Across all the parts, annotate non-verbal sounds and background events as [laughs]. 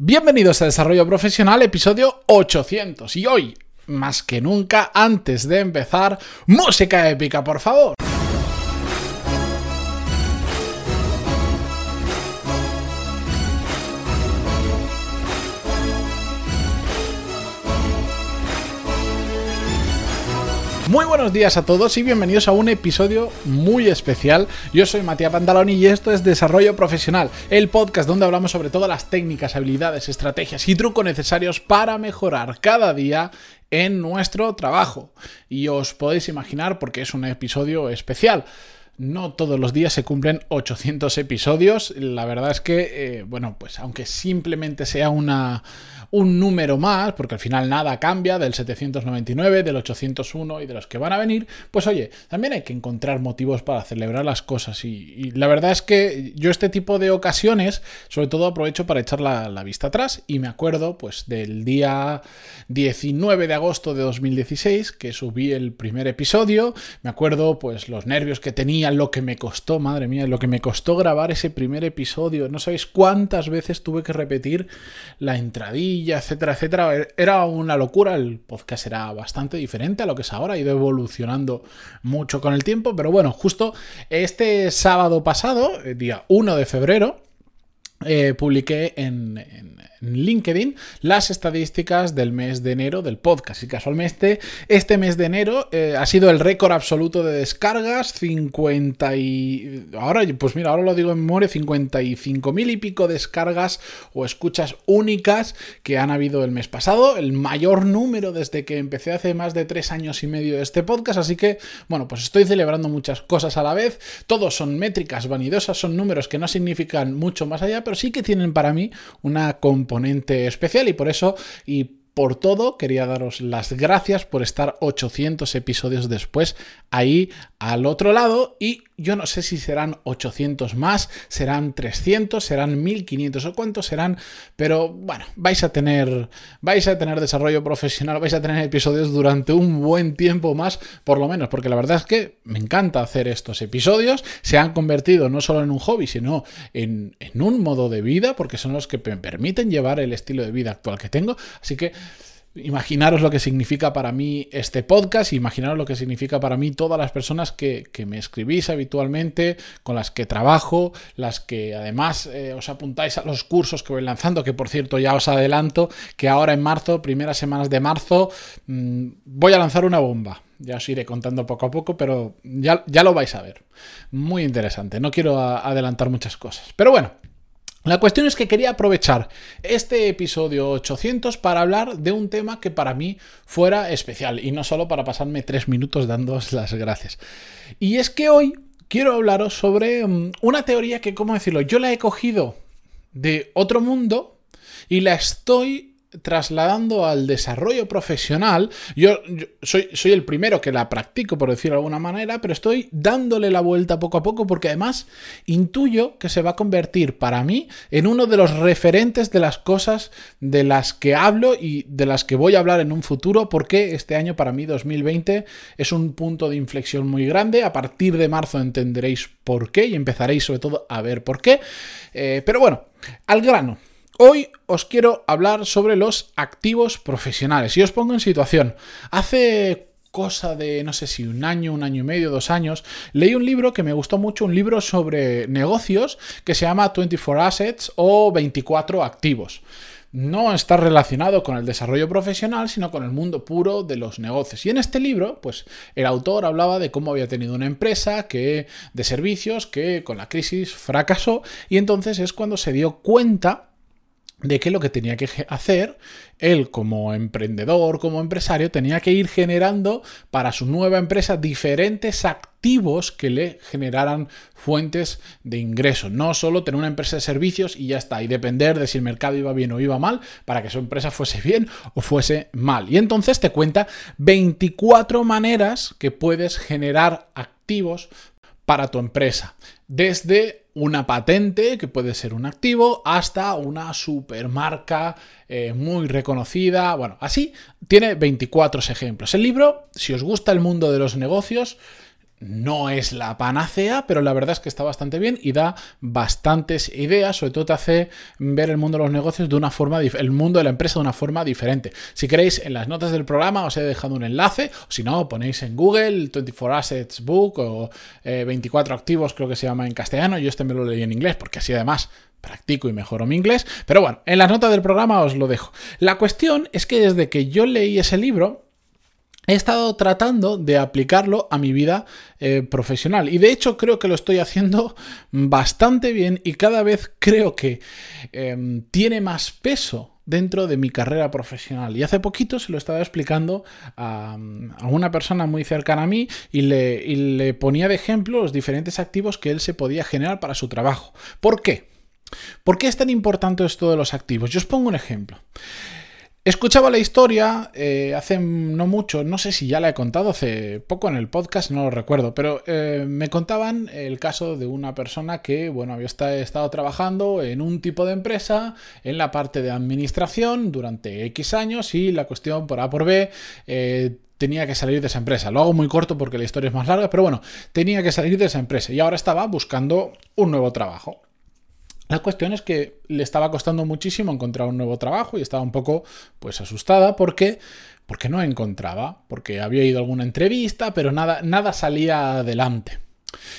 Bienvenidos a Desarrollo Profesional, episodio 800. Y hoy, más que nunca, antes de empezar, música épica, por favor. Muy buenos días a todos y bienvenidos a un episodio muy especial. Yo soy Matías Pantaloni y esto es Desarrollo Profesional, el podcast donde hablamos sobre todas las técnicas, habilidades, estrategias y trucos necesarios para mejorar cada día en nuestro trabajo. Y os podéis imaginar porque es un episodio especial. No todos los días se cumplen 800 episodios. La verdad es que, eh, bueno, pues aunque simplemente sea un número más, porque al final nada cambia del 799, del 801 y de los que van a venir, pues oye, también hay que encontrar motivos para celebrar las cosas. Y, la verdad es que yo este tipo de ocasiones, sobre todo aprovecho para echar la, la vista atrás y me acuerdo pues del día 19 de agosto de 2016 que subí el primer episodio, me acuerdo pues los nervios que tenía, lo que me costó, madre mía, lo que me costó grabar ese primer episodio, no sabéis cuántas veces tuve que repetir la entradilla, etcétera, etcétera. Era una locura, el podcast era bastante diferente a lo que es ahora, ha ido evolucionando mucho con el tiempo, pero bueno, justo este sábado pasado, día 1 de febrero, eh, publiqué en, LinkedIn las estadísticas del mes de enero del podcast. Y casualmente, este mes de enero eh, ha sido el récord absoluto de descargas, 50 y... Ahora, pues mira, ahora lo digo en memoria, 55 mil y pico descargas o escuchas únicas que han habido el mes pasado, el mayor número desde que empecé hace más de tres años y medio este podcast. Así que, bueno, pues estoy celebrando muchas cosas a la vez. Todos son métricas vanidosas, son números que no significan mucho más allá, pero sí que tienen para mí una componente especial y por eso y por todo, quería daros las gracias por estar 800 episodios después ahí al otro lado y yo no sé si serán 800 más, serán 300, serán 1500 o cuántos serán, pero bueno, vais a tener vais a tener desarrollo profesional, vais a tener episodios durante un buen tiempo más, por lo menos, porque la verdad es que me encanta hacer estos episodios, se han convertido no solo en un hobby, sino en, en un modo de vida, porque son los que me permiten llevar el estilo de vida actual que tengo, así que Imaginaros lo que significa para mí este podcast, imaginaros lo que significa para mí todas las personas que, me escribís habitualmente, con las que trabajo, las que además eh, os apuntáis a los cursos que voy lanzando, que por cierto ya os adelanto que ahora en marzo, primeras semanas de marzo, mm, voy a lanzar una bomba. Ya os iré contando poco a poco, pero ya, ya lo vais a ver. Muy interesante, no quiero adelantar muchas cosas. Pero bueno, la cuestión es que quería aprovechar este episodio 800 para hablar de un tema que para mí fuera especial y no solo para pasarme tres minutos dándoos las gracias. Y es que hoy quiero hablaros sobre mm, una teoría que, ¿cómo decirlo? Yo la he cogido de otro mundo y la estoy trasladando al desarrollo profesional, yo, soy, el primero que la practico, por decirlo de alguna manera, pero estoy dándole la vuelta poco a poco porque además intuyo que se va a convertir para mí en uno de los referentes de las cosas de las que hablo y de las que voy a hablar en un futuro, porque este año para mí 2020 es un punto de inflexión muy grande. A partir de marzo entenderéis por qué y empezaréis sobre todo a ver por qué. Eh, pero bueno, al grano. Hoy os quiero hablar sobre los activos profesionales y os pongo en situación. Hace cosa de, no sé si un año, un año y medio, dos años, leí un libro que me gustó mucho, un libro sobre negocios que se llama 24 Assets o 24 activos. No está relacionado con el desarrollo profesional, sino con el mundo puro de los negocios. Y en este libro, pues el autor hablaba de cómo había tenido una empresa que de servicios que con la crisis fracasó y entonces es cuando se dio cuenta de que lo que tenía que hacer, él como emprendedor, como empresario, tenía que ir generando para su nueva empresa diferentes activos que le generaran fuentes de ingreso. No solo tener una empresa de servicios y ya está, y depender de si el mercado iba bien o iba mal para que su empresa fuese [laughs] bien o fuese mal. Y entonces te cuenta 24 maneras que puedes generar activos para tu empresa. Desde una patente, que puede ser un activo, hasta una supermarca eh, muy reconocida. Bueno, así tiene 24 ejemplos. El libro, si os gusta el mundo de los negocios, no es la panacea, pero la verdad es que está bastante bien y da bastantes ideas, sobre todo te hace ver el mundo de los negocios de una forma, el mundo de la empresa de una forma diferente. Si queréis, en las notas del programa os he dejado un enlace, o si no, ponéis en Google 24 Assets Book o 24 eh, activos, creo que se llama en castellano, yo este me lo leí en inglés, porque así además practico y mejoro mi inglés, pero bueno, en las notas del programa os lo dejo. La cuestión es que desde que yo leí ese libro, he estado tratando de aplicarlo a mi vida eh, profesional. Y de hecho creo que lo estoy haciendo [laughs] bastante bien y cada vez creo que em, tiene más peso dentro de mi carrera profesional. Y hace poquito se lo estaba explicando a, una persona muy cercana a mí y le, y le ponía de ejemplo los diferentes activos que él se podía generar para su trabajo. ¿Por qué? ¿Por qué es tan importante esto de los activos? Yo os pongo un ejemplo. Escuchaba la historia eh, hace no mucho, no sé si ya la he contado, hace poco en el podcast, no lo recuerdo, pero eh, me contaban el caso de una persona que, bueno, había estado trabajando en un tipo de empresa, en la parte de administración durante X años y la cuestión por A por B eh, tenía que salir de esa empresa. Lo hago muy corto porque la historia es más larga, pero bueno, tenía que salir de esa empresa y ahora estaba buscando un nuevo trabajo. La cuestión es que le estaba costando muchísimo encontrar un nuevo trabajo y estaba un poco pues asustada porque porque no encontraba, porque había ido a alguna entrevista, pero nada nada salía adelante.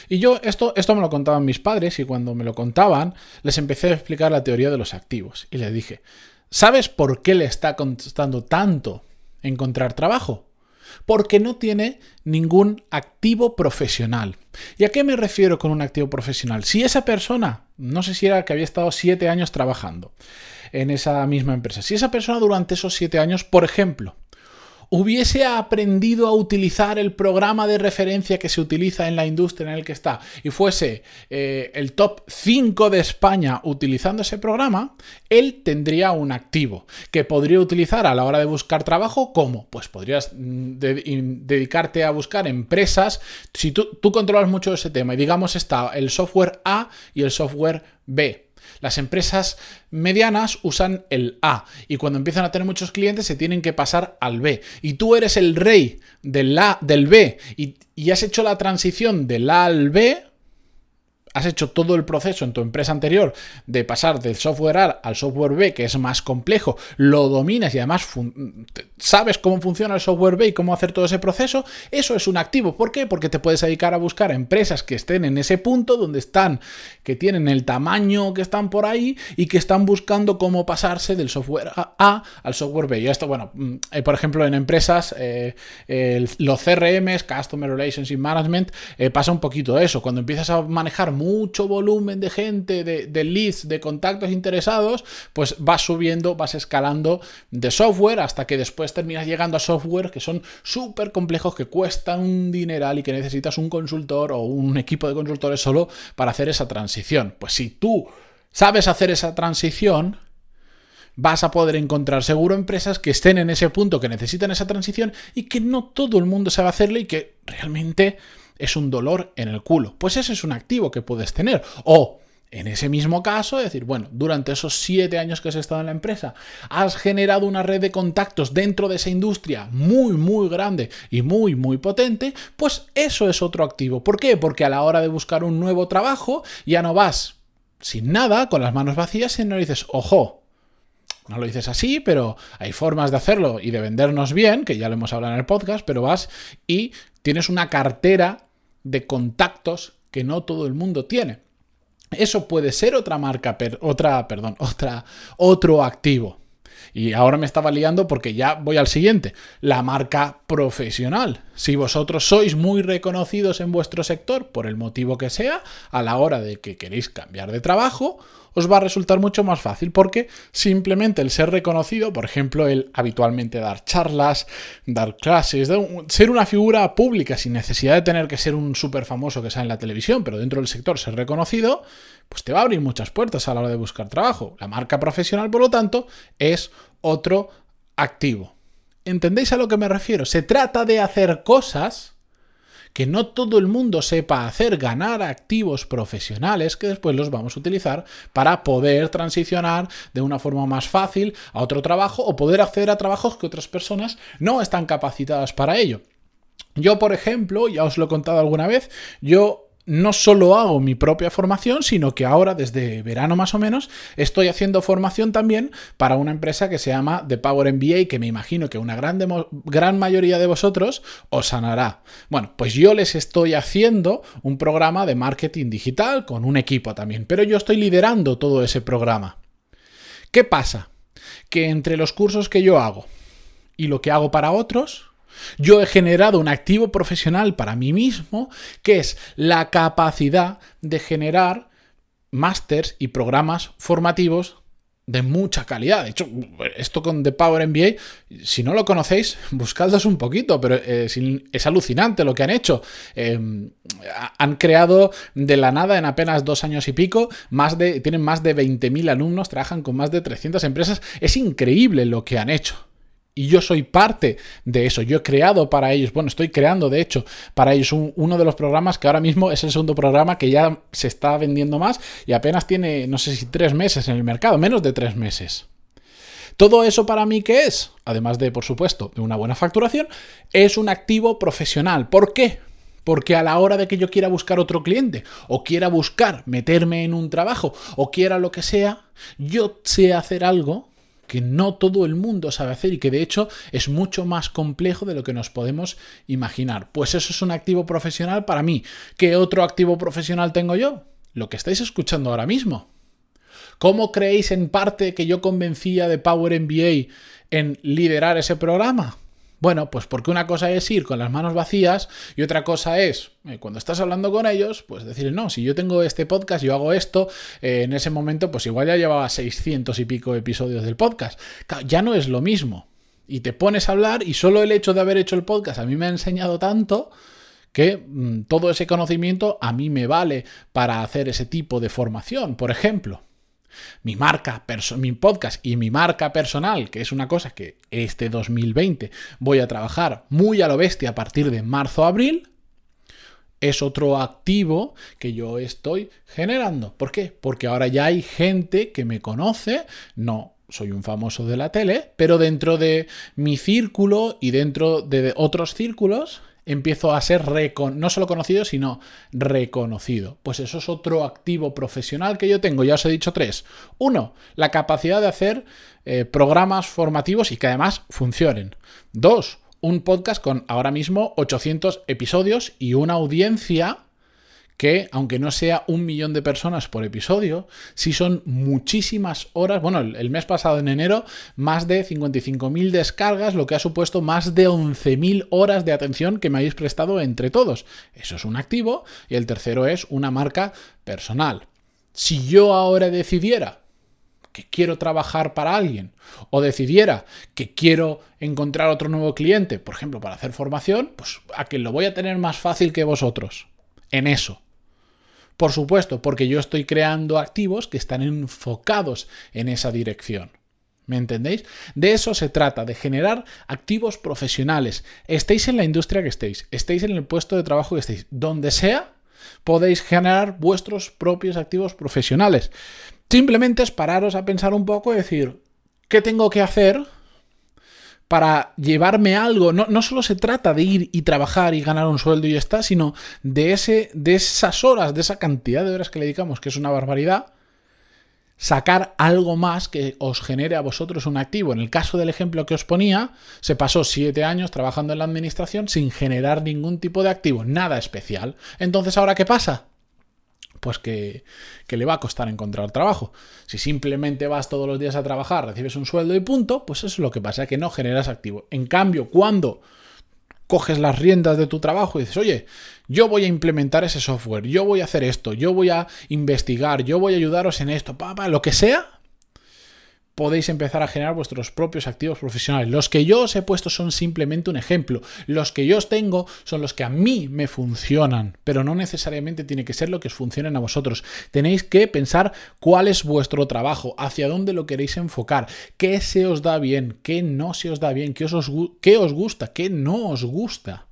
Y yo esto esto me lo contaban mis padres y cuando me lo contaban les empecé a explicar la teoría de los activos y les dije, ¿sabes por qué le está costando tanto encontrar trabajo? Porque no tiene ningún activo profesional. ¿Y a qué me refiero con un activo profesional? Si esa persona, no sé si era que había estado siete años trabajando en esa misma empresa, si esa persona durante esos siete años, por ejemplo, hubiese aprendido a utilizar el programa de referencia que se utiliza en la industria en el que está y fuese eh, el top 5 de España utilizando ese programa, él tendría un activo que podría utilizar a la hora de buscar trabajo. ¿Cómo? Pues podrías mm, dedicarte a buscar empresas. Si tú, tú controlas mucho ese tema y digamos está el software A y el software B las empresas medianas usan el A y cuando empiezan a tener muchos clientes se tienen que pasar al B. Y tú eres el rey del A, del B y, y has hecho la transición del A al B, has hecho todo el proceso en tu empresa anterior de pasar del software A al software B, que es más complejo, lo dominas y además sabes cómo funciona el software B y cómo hacer todo ese proceso, eso es un activo. ¿Por qué? Porque te puedes dedicar a buscar empresas que estén en ese punto donde están, que tienen el tamaño que están por ahí y que están buscando cómo pasarse del software A al software B. Y esto, bueno, mm, eh, por ejemplo, en empresas, eh, los CRMs, Customer Relationship Management, eh, pasa un poquito eso. Cuando empiezas a manejar mucho volumen de gente, de, leads, de contactos interesados, pues vas subiendo, vas escalando de software hasta que después terminas llegando a software que son súper complejos, que cuestan un dineral y que necesitas un consultor o un equipo de consultores solo para hacer esa transición. Pues si tú sabes hacer esa transición, vas a poder encontrar seguro empresas que estén en ese punto, que necesitan esa transición y que no todo el mundo sabe hacerlo y que realmente es un dolor en el culo. Pues ese es un activo que puedes tener. O en ese mismo caso, decir, bueno, durante esos siete años que has estado en la empresa, has generado una red de contactos dentro de esa industria muy, muy grande y muy, muy potente, pues eso es otro activo. ¿Por qué? Porque a la hora de buscar un nuevo trabajo, ya no vas sin nada, con las manos vacías, sino dices, ojo, no lo dices así, pero hay formas de hacerlo y de vendernos bien, que ya lo hemos hablado en el podcast, pero vas y tienes una cartera de contactos que no todo el mundo tiene. Eso puede ser otra marca, otra, perdón, [laughs] otra, otro activo. Y ahora me estaba liando porque ya voy al siguiente, la marca profesional. Si vosotros sois muy reconocidos en vuestro sector, por el motivo que sea, a la hora de que queréis cambiar de trabajo, os va a resultar mucho más fácil porque simplemente el ser reconocido, por ejemplo, el habitualmente dar charlas, dar clases, ser una figura pública sin necesidad de tener que ser un súper famoso que sea en la televisión, pero dentro del sector ser reconocido, pues te va a abrir muchas puertas a la hora de buscar trabajo. La marca profesional, por lo tanto, es otro activo. ¿Entendéis a lo que me refiero? Se trata de hacer cosas que no todo el mundo sepa hacer, ganar activos profesionales que después los vamos a utilizar para poder transicionar de una forma más fácil a otro trabajo o poder acceder a trabajos que otras personas no están capacitadas para ello. Yo, por ejemplo, ya os lo he contado alguna vez, yo no solo hago mi propia formación, sino que ahora, desde verano más o menos, estoy haciendo formación también para una empresa que se llama The Power MBA, que me imagino que una gran, gran mayoría de vosotros os sanará. Bueno, pues yo les estoy haciendo un programa de marketing digital con un equipo también, pero yo estoy liderando todo ese programa. ¿Qué pasa? Que entre los cursos que yo hago y lo que hago para otros, yo he generado un activo profesional para mí mismo, que es la capacidad de generar másters y programas formativos de mucha calidad. De hecho, esto con The Power MBA, si no lo conocéis, buscadlos un poquito, pero eh, es alucinante lo que han hecho. Em, han creado de la nada en apenas dos años y pico, más de, tienen más de 20.000 alumnos, trabajan con más de 300 empresas. Es increíble lo que han hecho y yo soy parte de eso. Yo he creado para ellos, bueno, estoy creando de hecho para ellos uno de los programas que ahora mismo es el segundo programa que ya se está vendiendo más y apenas tiene, no sé si tres meses en el mercado, menos de tres meses. Todo eso para mí, ¿qué es? Además de, por supuesto, de una buena facturación, es un activo profesional. ¿Por qué? Porque a la hora de que yo quiera buscar otro cliente, o quiera buscar meterme en un trabajo, o quiera lo que sea, yo sé hacer algo que no todo el mundo sabe hacer y que de hecho es mucho más complejo de lo que nos podemos imaginar. Pues eso es un activo profesional para mí. ¿Qué otro activo profesional tengo yo? Lo que estáis escuchando ahora mismo. ¿Cómo creéis en parte que yo convencía de Power MBA en liderar ese programa? Bueno, pues porque una cosa es ir con las manos vacías y otra cosa es, eh, cuando estás hablando con ellos, pues decir, no, si yo tengo este podcast, yo hago esto, eh, en ese momento pues igual ya llevaba 600 y pico episodios del podcast. ya no es lo mismo. Y te pones a hablar y solo el hecho de haber hecho el podcast a mí me ha enseñado tanto que mm, todo ese conocimiento a mí me vale para hacer ese tipo de formación, por ejemplo mi marca, mi podcast y mi marca personal, que es una cosa que este 2020 voy a trabajar muy a lo bestia a partir de marzo-abril, es otro activo que yo estoy generando. ¿Por qué? Porque ahora ya hay gente que me conoce, no soy un famoso de la tele, pero dentro de mi círculo y dentro de otros círculos empiezo a ser no solo conocido, sino reconocido. Pues eso es otro activo profesional que yo tengo. Ya os he dicho tres. Uno, la capacidad de hacer eh, programas formativos y que además funcionen. Dos, un podcast con ahora mismo 800 episodios y una audiencia que, aunque no sea un millón de personas por episodio, sí son muchísimas horas. Bueno, el, mes pasado, en enero, más de 55.000 descargas, lo que ha supuesto más de 11.000 horas de atención que me habéis prestado entre todos. Eso es un activo. Y el tercero es una marca personal. Si yo ahora decidiera que quiero trabajar para alguien o decidiera que quiero encontrar otro nuevo cliente, por ejemplo, para hacer formación, pues a que lo voy a tener más fácil que vosotros en eso. Por supuesto, porque yo estoy creando activos que están enfocados en esa dirección. ¿Me entendéis? De eso se trata, de generar activos profesionales. Estéis en la industria que estéis, estéis en el puesto de trabajo que estéis, donde sea, podéis generar vuestros propios activos profesionales. Simplemente es pararos a pensar un poco y decir, ¿qué tengo que hacer para llevarme algo. No, no, solo se trata de ir y trabajar y ganar un sueldo y ya está, sino de, ese, de esas horas, de esa cantidad de horas que le dedicamos, que es una barbaridad, sacar algo más que os genere a vosotros un activo. En el caso del ejemplo que os ponía, se pasó siete años trabajando en la administración sin generar ningún tipo de activo, nada especial. Entonces, ¿ahora qué pasa? Pues que, le va a costar encontrar trabajo. Si simplemente vas todos los días a trabajar, recibes un sueldo y punto, pues eso es lo que pasa, que no generas activo. En cambio, cuando coges las riendas de tu trabajo y dices, oye, yo voy a implementar ese software, yo voy a hacer esto, yo voy a investigar, yo voy a ayudaros en esto, papá, lo que sea, podéis empezar a generar vuestros propios activos profesionales. Los que yo os he puesto son simplemente un ejemplo. Los que yo os tengo son los que a mí me funcionan, pero no necesariamente tiene que ser lo que os funcionen a vosotros. Tenéis que pensar cuál es vuestro trabajo, hacia dónde lo queréis enfocar, qué se os da bien, qué no se os da bien, qué os, qué os gusta, qué no os gusta.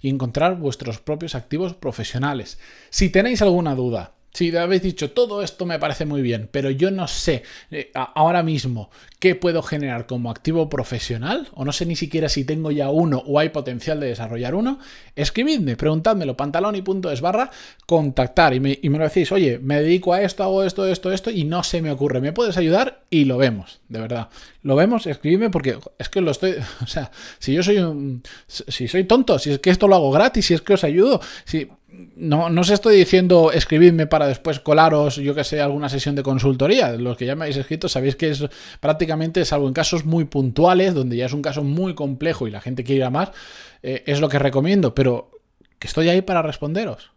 Y encontrar vuestros propios activos profesionales. Si tenéis alguna duda, Si habéis dicho, todo esto me parece muy bien, pero yo no sé eh, ahora mismo qué puedo generar como activo profesional, o no sé ni siquiera si tengo ya uno o hay potencial de desarrollar uno, escribidme, preguntádmelo, pantaloni.es barra contactar y me, y me lo decís, oye, me dedico a esto, hago esto, esto, esto, y no se me ocurre, ¿me puedes ayudar? Y lo vemos, de verdad. Lo vemos, escribidme porque es que lo estoy, [laughs] o sea, si yo soy un, si soy tonto, si es que esto lo hago gratis, si es que os ayudo, si no, no os estoy diciendo escribidme para después colaros, yo que sé, alguna sesión de consultoría. Los que ya me habéis escrito sabéis que es prácticamente, salvo en casos muy puntuales, donde ya es un caso muy complejo y la gente quiere ir a más, eh, es lo que recomiendo, pero que estoy ahí para responderos.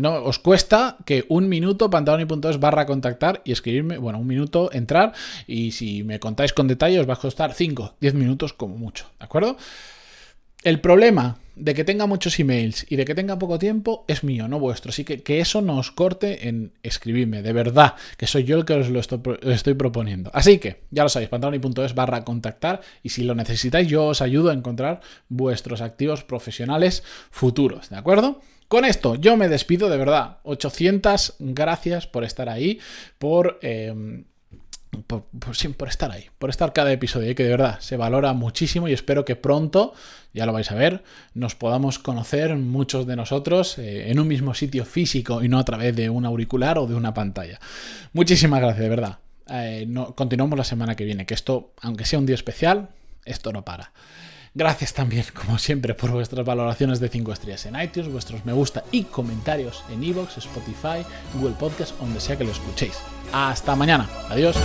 No, os cuesta que un minuto pantaloni.es barra contactar y escribirme, bueno, un minuto entrar y si me contáis con detalle os va a costar 5, 10 minutos como mucho, ¿de acuerdo? El problema de que tenga muchos emails y de que tenga poco tiempo es mío, no vuestro. Así que que eso no os corte en escribirme, de verdad, que soy yo el que os lo estoy, proponiendo. Así que, ya lo sabéis, pantaloni.es barra contactar y si lo necesitáis yo os ayudo a encontrar vuestros activos profesionales futuros, ¿de acuerdo? Con esto yo me despido de verdad. 800 gracias por estar ahí, por... Eh, por, estar ahí, por estar cada episodio, y que de verdad se valora muchísimo y espero que pronto, ya lo vais a ver, nos podamos conocer muchos de nosotros eh, en un mismo sitio físico y no a través de un auricular o de una pantalla. Muchísimas gracias, de verdad. Eh, continuamos la semana que viene, que esto, aunque sea un día especial, esto no para. Gracias también, como siempre, por vuestras valoraciones de 5 estrellas en iTunes, vuestros me gusta y comentarios en iVoox, Spotify, Google Podcast, donde sea que lo escuchéis. Hasta mañana. Adiós.